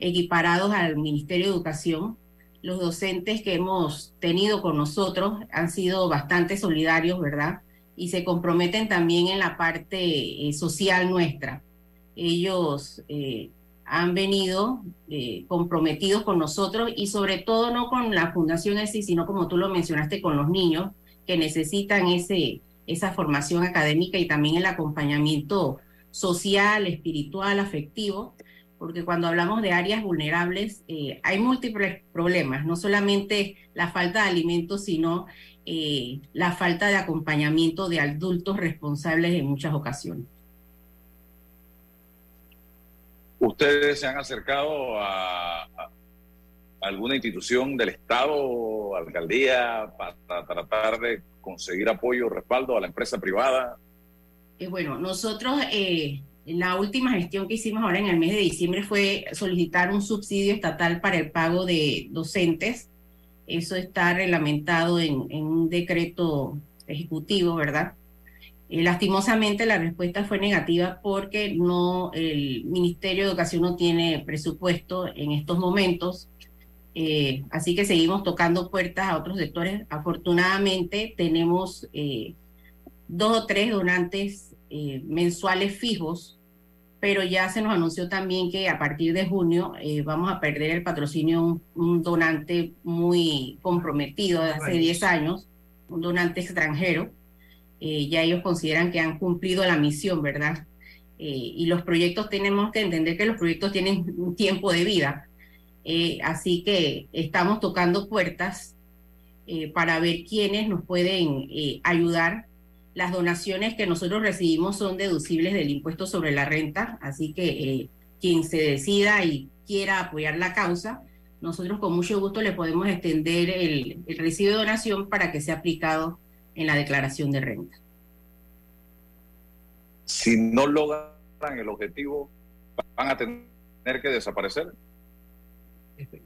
equiparados al Ministerio de Educación. Los docentes que hemos tenido con nosotros han sido bastante solidarios, ¿verdad? Y se comprometen también en la parte eh, social nuestra. Ellos eh, han venido comprometidos con nosotros y sobre todo no con la fundación en sí, sino como tú lo mencionaste, con los niños que necesitan ese, esa formación académica y también el acompañamiento social, espiritual, afectivo, porque cuando hablamos de áreas vulnerables eh, hay múltiples problemas, no solamente la falta de alimentos, sino eh, la falta de acompañamiento de adultos responsables en muchas ocasiones. ¿Ustedes se han acercado a, alguna institución del Estado, alcaldía, para tratar de conseguir apoyo o respaldo a la empresa privada? Eh, bueno, nosotros eh, la última gestión que hicimos ahora en el mes de diciembre fue solicitar un subsidio estatal para el pago de docentes. Eso está reglamentado en, un decreto ejecutivo, ¿verdad? Eh, lastimosamente la respuesta fue negativa porque no el Ministerio de Educación no tiene presupuesto en estos momentos. así que seguimos tocando puertas a otros sectores. Afortunadamente tenemos dos o tres donantes eh, mensuales fijos, pero ya se nos anunció también que a partir de junio eh, vamos a perder el patrocinio un, un donante muy comprometido de hace 10 años, un donante extranjero. Eh, ya ellos consideran que han cumplido la misión, ¿verdad? y los proyectos tenemos que entender que los proyectos tienen un tiempo de vida. así que estamos tocando puertas para ver quiénes nos pueden ayudar las donaciones que nosotros recibimos son deducibles del impuesto sobre la renta, así que eh, quien se decida y quiera apoyar la causa, nosotros con mucho gusto le podemos extender el, recibo de donación para que sea aplicado en la declaración de renta. Si no logran el objetivo, van a tener que desaparecer.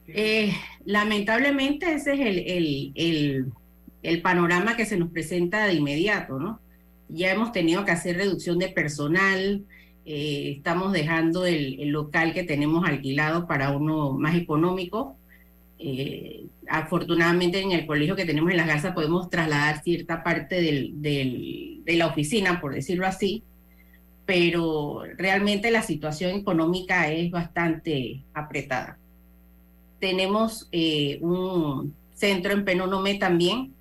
Eh, lamentablemente ese es el, el, el, panorama que se nos presenta de inmediato, ¿no? ya hemos tenido que hacer reducción de personal, eh, estamos dejando el, local que tenemos alquilado para uno más económico. Eh, afortunadamente en el colegio que tenemos en Las Garzas podemos trasladar cierta parte de la oficina, por decirlo así, pero realmente la situación económica es bastante apretada. Tenemos eh, un centro en Penonome también,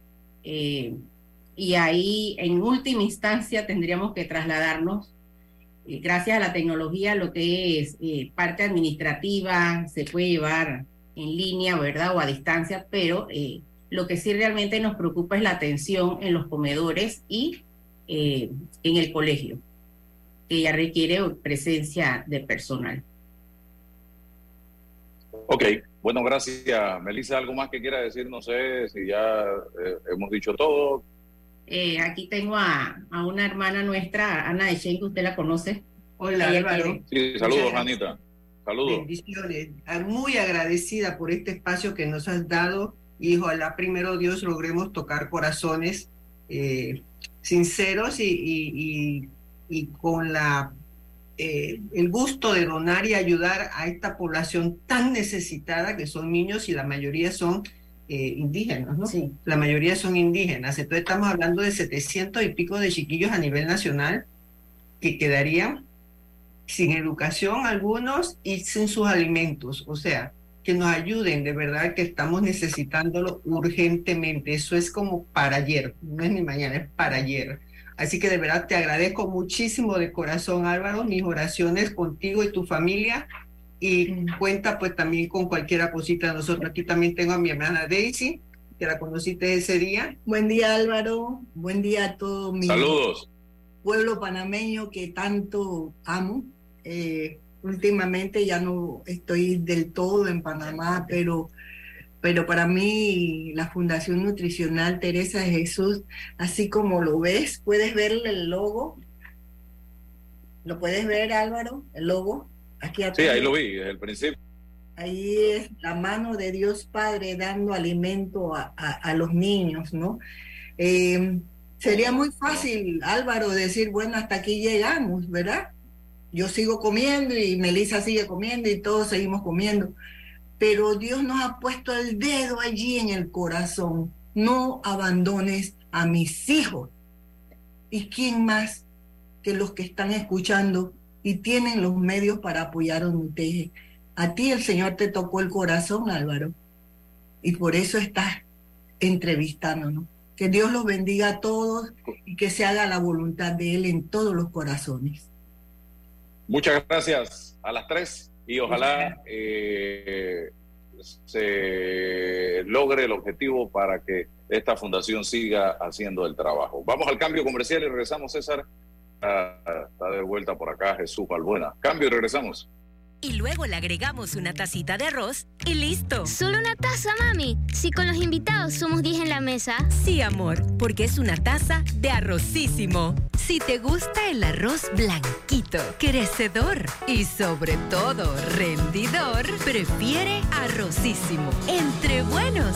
y ahí en última instancia tendríamos que trasladarnos, eh, gracias a la tecnología, lo que es eh, parte administrativa, se puede llevar en línea, ¿verdad? O a distancia, pero eh, lo que sí realmente nos preocupa es la atención en los comedores y en el colegio, que ya requiere presencia de personal. Ok, bueno, gracias. Melissa, ¿algo más que quiera decir? No sé si ya hemos dicho todo. Eh, aquí tengo a, una hermana nuestra, Ana Echen, que usted la conoce. Hola, Álvaro. Sí, saludos, Anita. Saludos. Bendiciones. Muy agradecida por este espacio que nos has dado y ojalá primero Dios logremos tocar corazones eh, sinceros y, y, con la eh, el gusto de donar y ayudar a esta población tan necesitada que son niños y la mayoría son eh, indígenas, ¿no? Sí. La mayoría son indígenas. Entonces estamos hablando de 700 y pico de chiquillos a nivel nacional que quedarían sin educación algunos y sin sus alimentos. O sea, que nos ayuden, de verdad que estamos necesitándolo urgentemente. Eso es como para ayer, no es ni mañana, es para ayer. Así que de verdad te agradezco muchísimo de corazón, Álvaro, mis oraciones contigo y tu familia y cuenta pues también con cualquier cosita de nosotros. Aquí también tengo a mi hermana Daisy, que la conociste ese día. Buen día Álvaro, buen día a todo mi Saludos. pueblo panameño que tanto amo. Eh, últimamente ya no estoy del todo en Panamá, pero pero para mí la Fundación Nutricional Teresa de Jesús, así como lo ves, puedes ver el logo. ¿Lo puedes ver, Álvaro? El logo. Aquí atrás. Sí, ahí lo vi, desde el principio. Ahí es la mano de Dios Padre dando alimento a, a, los niños, ¿no? Eh, sería muy fácil, Álvaro, decir, bueno, hasta aquí llegamos, ¿verdad? Yo sigo comiendo y Melissa sigue comiendo y todos seguimos comiendo pero Dios nos ha puesto el dedo allí en el corazón. No abandones a mis hijos. ¿Y quién más que los que están escuchando y tienen los medios para apoyar a UNUTEGE? A ti el Señor te tocó el corazón, Álvaro, y por eso estás entrevistándonos. Que Dios los bendiga a todos y que se haga la voluntad de Él en todos los corazones. Muchas gracias a las tres y ojalá eh, se logre el objetivo para que esta fundación siga haciendo el trabajo. Vamos al cambio comercial y regresamos, César. Ah, está de vuelta por acá Jesús Balbuena. Cambio y regresamos y luego le agregamos una tacita de arroz y listo. ¿Solo una taza, mami? Si con los invitados somos 10 en la mesa. Sí, amor, porque es una taza de arrocísimo. Si te gusta el arroz blanquito, crecedor y sobre todo rendidor, prefiere arrocísimo. Entre buenos,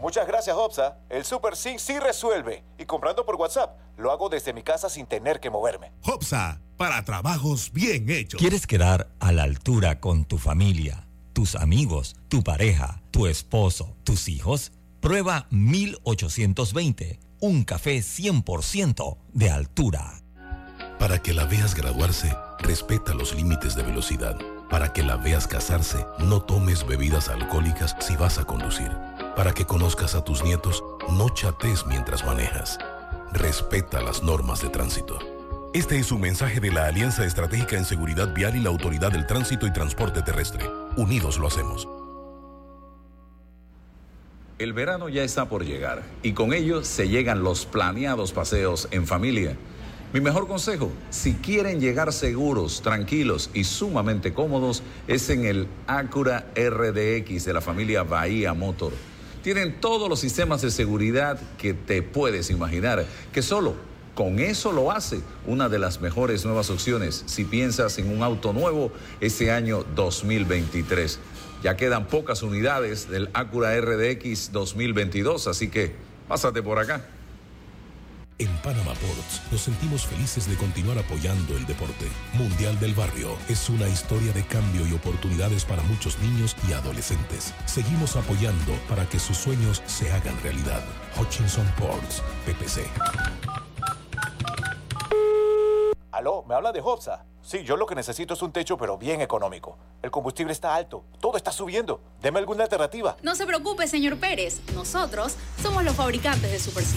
Muchas gracias, Hopsa. El Super C sí resuelve. Y comprando por WhatsApp, lo hago desde mi casa sin tener que moverme. Hopsa, para trabajos bien hechos. ¿Quieres quedar a la altura con tu familia? tus amigos, tu pareja, tu esposo, tus hijos? Prueba 1820, un café 100% de altura. Para que la veas graduarse, respeta los límites de velocidad. Para que la veas casarse, no tomes bebidas alcohólicas si vas a conducir. Para que conozcas a tus nietos, no chates mientras manejas. Respeta las normas de tránsito. Este es un mensaje de la Alianza Estratégica en Seguridad Vial y la Autoridad del Tránsito y Transporte Terrestre. Unidos lo hacemos. El verano ya está por llegar y con ello se llegan los planeados paseos en familia. Mi mejor consejo, si quieren llegar seguros, tranquilos y sumamente cómodos, es en el Acura RDX de la familia Bahía Motor. Tienen todos los sistemas de seguridad que te puedes imaginar, que solo con eso lo hace una de las mejores nuevas opciones si piensas en un auto nuevo este año 2023. Ya quedan pocas unidades del Acura RDX 2022, así que pásate por acá. En Panama Ports nos sentimos felices de continuar apoyando el deporte. Mundial del Barrio es una historia de cambio y oportunidades para muchos niños y adolescentes. Seguimos apoyando para que sus sueños se hagan realidad. Hutchinson Ports, PPC. Aló, ¿me habla de Hobsa? Sí, yo lo que necesito es un techo, pero bien económico. El combustible está alto, todo está subiendo. Deme alguna alternativa. No se preocupe, señor Pérez. Nosotros somos los fabricantes de Super C.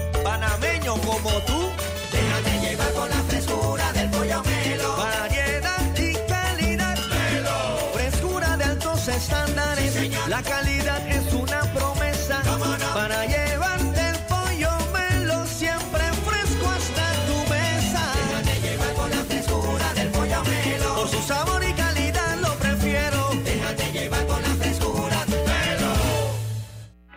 Panameño como tú. Déjate llevar por la frescura del pollo melo. Variedad y calidad. Melo. Frescura de altos estándares. la calidad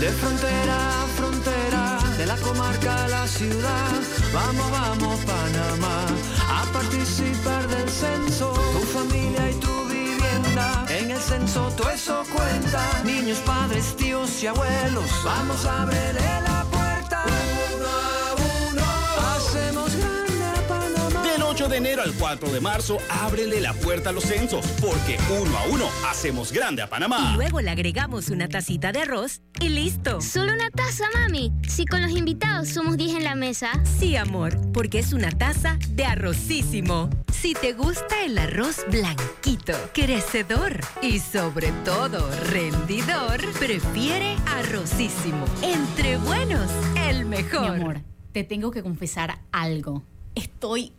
De frontera a frontera, de la comarca a la ciudad, vamos, vamos Panamá, a participar del censo, tu familia y tu vivienda, en el censo todo eso cuenta, niños, padres, tíos y abuelos, vamos a abrirle la de enero al 4 de marzo, ábrele la puerta a los censos, porque uno a uno hacemos grande a Panamá. Y luego le agregamos una tacita de arroz y listo. Solo una taza, mami. Si con los invitados somos 10 en la mesa. Sí, amor, porque es una taza de arrocísimo. Si te gusta el arroz blanquito, crecedor y sobre todo rendidor, prefiere arrocísimo. Entre buenos, el mejor. Mi amor, te tengo que confesar algo. Estoy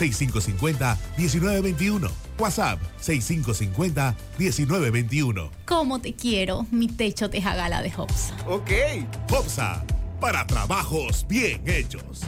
6550-1921. WhatsApp 6550-1921. ¿Cómo te quiero, mi techo de jagala de Hopsa? Ok. Hopsa, para trabajos bien hechos.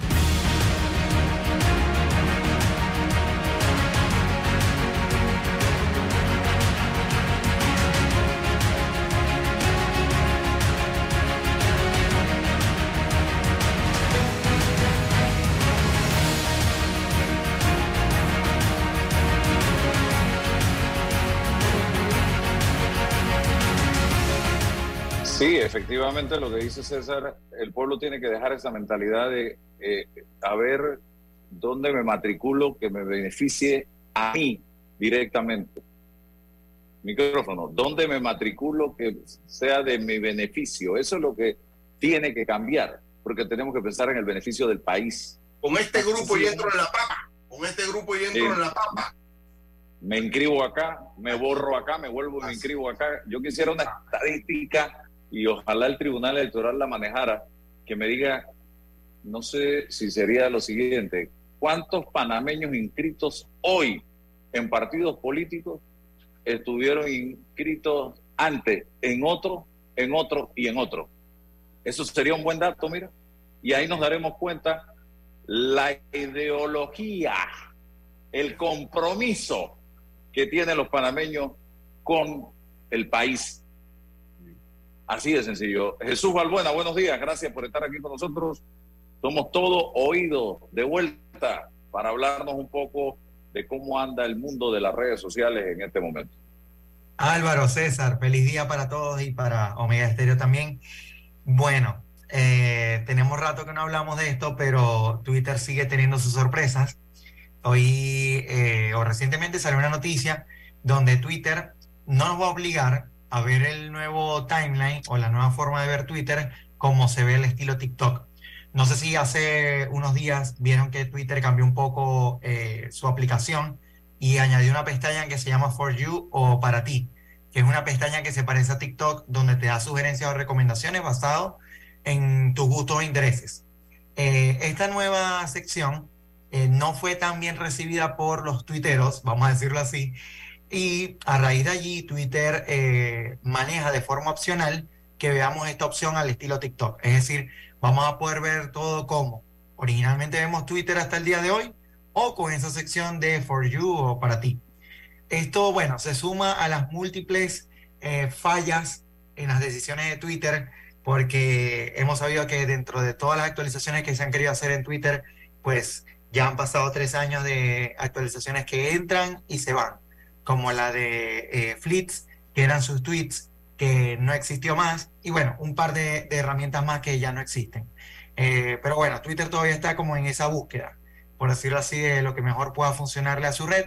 Efectivamente lo que dice César, el pueblo tiene que dejar esa mentalidad de eh, a ver dónde me matriculo que me beneficie a mí directamente. Micrófono, ¿dónde me matriculo que sea de mi beneficio? Eso es lo que tiene que cambiar, porque tenemos que pensar en el beneficio del país. Con este grupo y entro en la papa. Con este grupo y entro en la papa. me inscribo acá, me borro acá, me vuelvo y me inscribo acá. Yo quisiera una estadística y ojalá el Tribunal Electoral la manejara, que me diga, no sé si sería lo siguiente, ¿cuántos panameños inscritos hoy en partidos políticos estuvieron inscritos antes en otro, en otro y en otro? Eso sería un buen dato, mira. Y ahí nos daremos cuenta la ideología, el compromiso que tienen los panameños con el país. Así de sencillo. Jesús Balbuena, buenos días. Gracias por estar aquí con nosotros. Somos todos oídos de vuelta para hablarnos un poco de cómo anda el mundo de las redes sociales en este momento. Álvaro, César, feliz día para todos y para Omega Estéreo también. Bueno, eh, tenemos rato que no hablamos de esto, pero Twitter sigue teniendo sus sorpresas. Hoy eh, o recientemente salió una noticia donde Twitter no nos va a obligar a ver el nuevo timeline o la nueva forma de ver Twitter como se ve el estilo TikTok. No sé si hace unos días vieron que Twitter cambió un poco eh, su aplicación y añadió una pestaña que se llama For You o Para ti, que es una pestaña que se parece a TikTok donde te da sugerencias o recomendaciones basado en tus gustos o intereses. Eh, esta nueva sección eh, no fue tan bien recibida por los tuiteros, vamos a decirlo así, y a raíz de allí Twitter eh, maneja de forma opcional que veamos esta opción al estilo TikTok. Es decir, vamos a poder ver todo como originalmente vemos Twitter hasta el día de hoy o con esa sección de For You o para ti. Esto, bueno, se suma a las múltiples eh, fallas en las decisiones de Twitter porque hemos sabido que dentro de todas las actualizaciones que se han querido hacer en Twitter, pues ya han pasado tres años de actualizaciones que entran y se van, como la de eh, Flits, que eran sus tweets que no existió más, y bueno, un par de, herramientas más que ya no existen. Eh, pero bueno, Twitter todavía está como en esa búsqueda, por decirlo así, de lo que mejor pueda funcionarle a su red,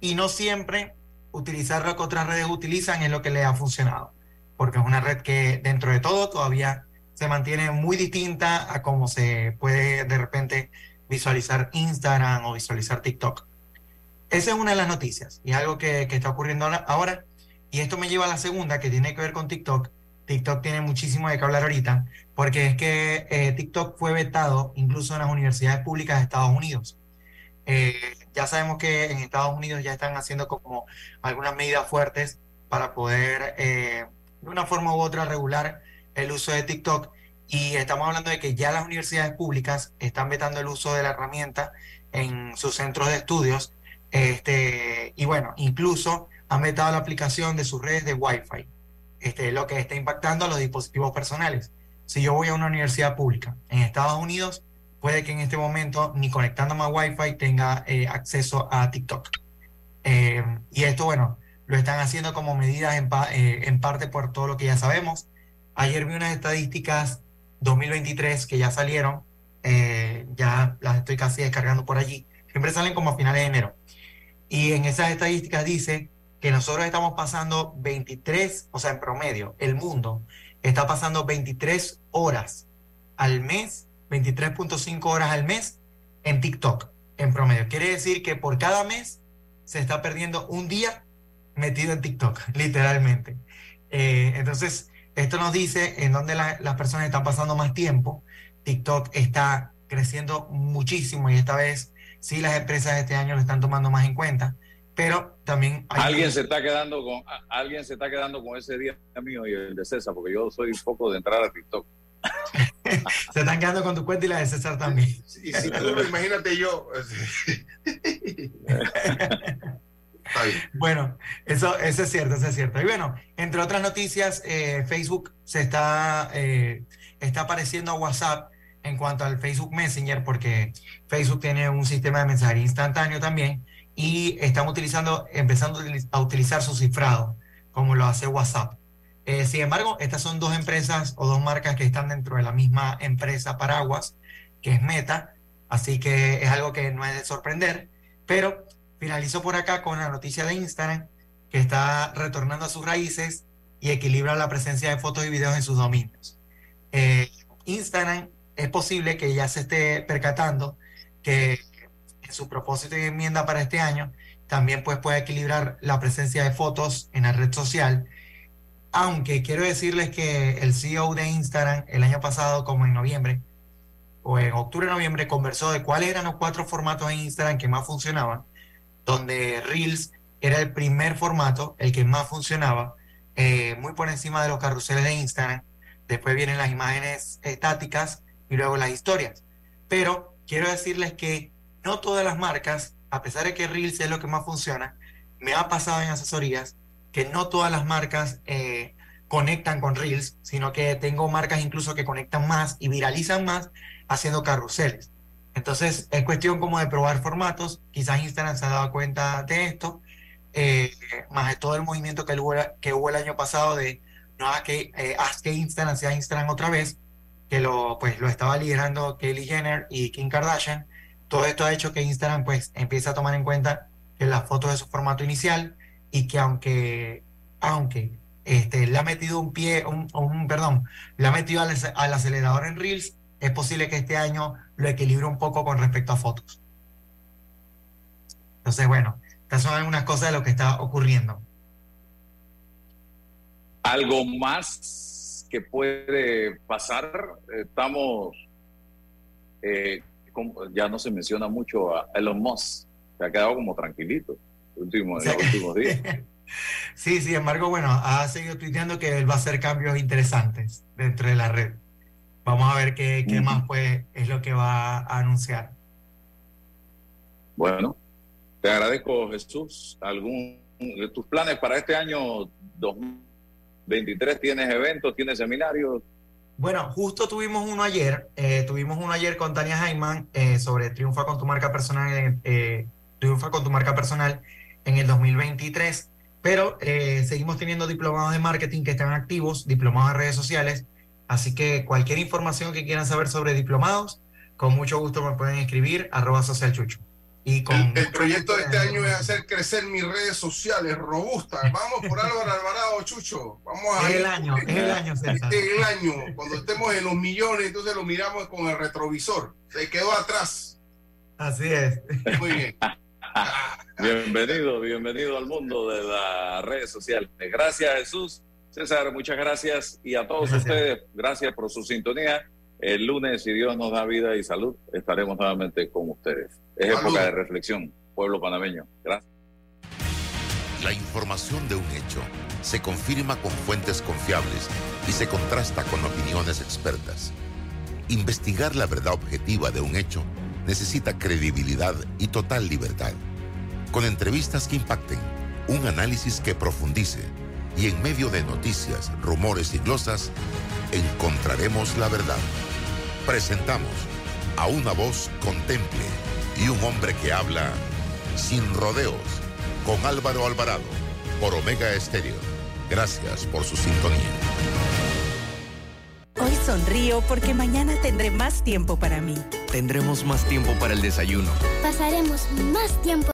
y no siempre utilizar lo que otras redes utilizan es lo que le ha funcionado, porque es una red que dentro de todo todavía se mantiene muy distinta a cómo se puede de repente visualizar Instagram o visualizar TikTok. Esa es una de las noticias y algo que, está ocurriendo ahora. Y esto me lleva a la segunda que tiene que ver con TikTok. TikTok tiene muchísimo de qué hablar ahorita porque es que eh, TikTok fue vetado incluso en las universidades públicas de Estados Unidos. Eh, ya sabemos que en Estados Unidos ya están haciendo como algunas medidas fuertes para poder eh, de una forma u otra regular el uso de TikTok y estamos hablando de que ya las universidades públicas están vetando el uso de la herramienta en sus centros de estudios. Este, y bueno, incluso han vetado la aplicación de sus redes de Wi-Fi, este, lo que está impactando a los dispositivos personales. Si yo voy a una universidad pública en Estados Unidos, puede que en este momento ni conectándome a Wi-Fi tenga eh, acceso a TikTok. Eh, y esto, bueno, lo están haciendo como medidas en, eh, en parte por todo lo que ya sabemos. Ayer vi unas estadísticas 2023 que ya salieron, eh, ya las estoy casi descargando por allí, siempre salen como a finales de enero. Y en esas estadísticas dice que nosotros estamos pasando 23, o sea, en promedio, el mundo está pasando 23 horas al mes, 23.5 horas al mes en TikTok, en promedio. Quiere decir que por cada mes se está perdiendo un día metido en TikTok, literalmente. Eh, entonces, esto nos dice en dónde las personas están pasando más tiempo. TikTok está creciendo muchísimo y esta vez sí las empresas de este año lo están tomando más en cuenta. Pero también alguien se está quedando con alguien se está quedando con ese día mío y el de César porque yo soy un poco de entrar a TikTok. se están quedando con tu cuenta y la de César también. Y si tú imagínate yo. Bueno, eso, eso es cierto, eso es cierto. Y bueno, entre otras noticias, eh, Facebook se está, eh, está apareciendo a WhatsApp en cuanto al Facebook Messenger, porque Facebook tiene un sistema de mensajería instantáneo también, y están utilizando, empezando a utilizar su cifrado, como lo hace WhatsApp. Eh, sin embargo, estas son dos empresas o dos marcas que están dentro de la misma empresa paraguas, que es Meta, así que es algo que no es de sorprender, pero Finalizo por acá con la noticia de Instagram, que está retornando a sus raíces y equilibra la presencia de fotos y videos en sus dominios. Eh, Instagram es posible que ya se esté percatando que en su propósito y enmienda para este año también pues, puede equilibrar la presencia de fotos en la red social. Aunque quiero decirles que el CEO de Instagram el año pasado, como en noviembre, o en octubre, noviembre, conversó de cuáles eran los cuatro formatos en Instagram que más funcionaban donde Reels era el primer formato, el que más funcionaba, eh, muy por encima de los carruseles de Instagram. Después vienen las imágenes estáticas y luego las historias. Pero quiero decirles que no todas las marcas, a pesar de que Reels es lo que más funciona, me ha pasado en asesorías que no todas las marcas eh, conectan con Reels, sino que tengo marcas incluso que conectan más y viralizan más haciendo carruseles. Entonces es cuestión como de probar formatos. Quizás Instagram se ha dado cuenta de esto, eh, más de todo el movimiento que hubo, el año pasado de no haz que, eh, haz que Instagram sea Instagram otra vez, que lo, pues, lo estaba liderando Kelly Jenner y Kim Kardashian. Todo esto ha hecho que Instagram pues empiece a tomar en cuenta que las fotos de su formato inicial y que aunque, aunque este, le ha metido un pie, un, un perdón, le ha metido al, al acelerador en Reels, es posible que este año lo equilibre un poco con respecto a fotos. Entonces, bueno, estas son algunas cosas de lo que está ocurriendo. ¿Algo más que puede pasar? Estamos, eh, ya no se menciona mucho a Elon Musk, se ha quedado como tranquilito último, en los últimos días. Sí, sin embargo, bueno, ha seguido tuiteando que él va a hacer cambios interesantes dentro de la red. Vamos a ver qué, qué más pues es lo que va a anunciar. Bueno, te agradezco, Jesús. ¿Algún de tus planes para este año 2023? ¿Tienes eventos? ¿Tienes seminarios? Bueno, justo tuvimos uno ayer, eh, tuvimos uno ayer con Tania Jaiman eh, sobre Triunfa con tu marca personal, eh, Triunfa con tu marca personal en el 2023, pero seguimos teniendo diplomados de marketing que están activos, diplomados de redes sociales, así que cualquier información que quieran saber sobre diplomados, con mucho gusto me pueden escribir arroba socialchucho. Y con el, el proyecto de este año es hacer crecer mis redes sociales robustas. Vamos por Álvaro Alvarado, Chucho. Vamos a es el año, es el año, César. Es el año. Cuando estemos en los millones, entonces lo miramos con el retrovisor. Se quedó atrás. Así es. Muy bien. bienvenido, bienvenido al mundo de las redes sociales. Gracias, Jesús. César, muchas gracias. Y a todos gracias. ustedes, gracias por su sintonía. El lunes, si Dios nos da vida y salud, estaremos nuevamente con ustedes. Es salud. época de reflexión, pueblo panameño. Gracias. La información de un hecho se confirma con fuentes confiables y se contrasta con opiniones expertas. Investigar la verdad objetiva de un hecho necesita credibilidad y total libertad. Con entrevistas que impacten, un análisis que profundice y en medio de noticias, rumores y glosas, encontraremos la verdad. Presentamos a una voz contemple y un hombre que habla sin rodeos con Álvaro Alvarado por Omega Estéreo. Gracias por su sintonía. Hoy sonrío porque mañana tendré más tiempo para mí. Tendremos más tiempo para el desayuno. Pasaremos más tiempo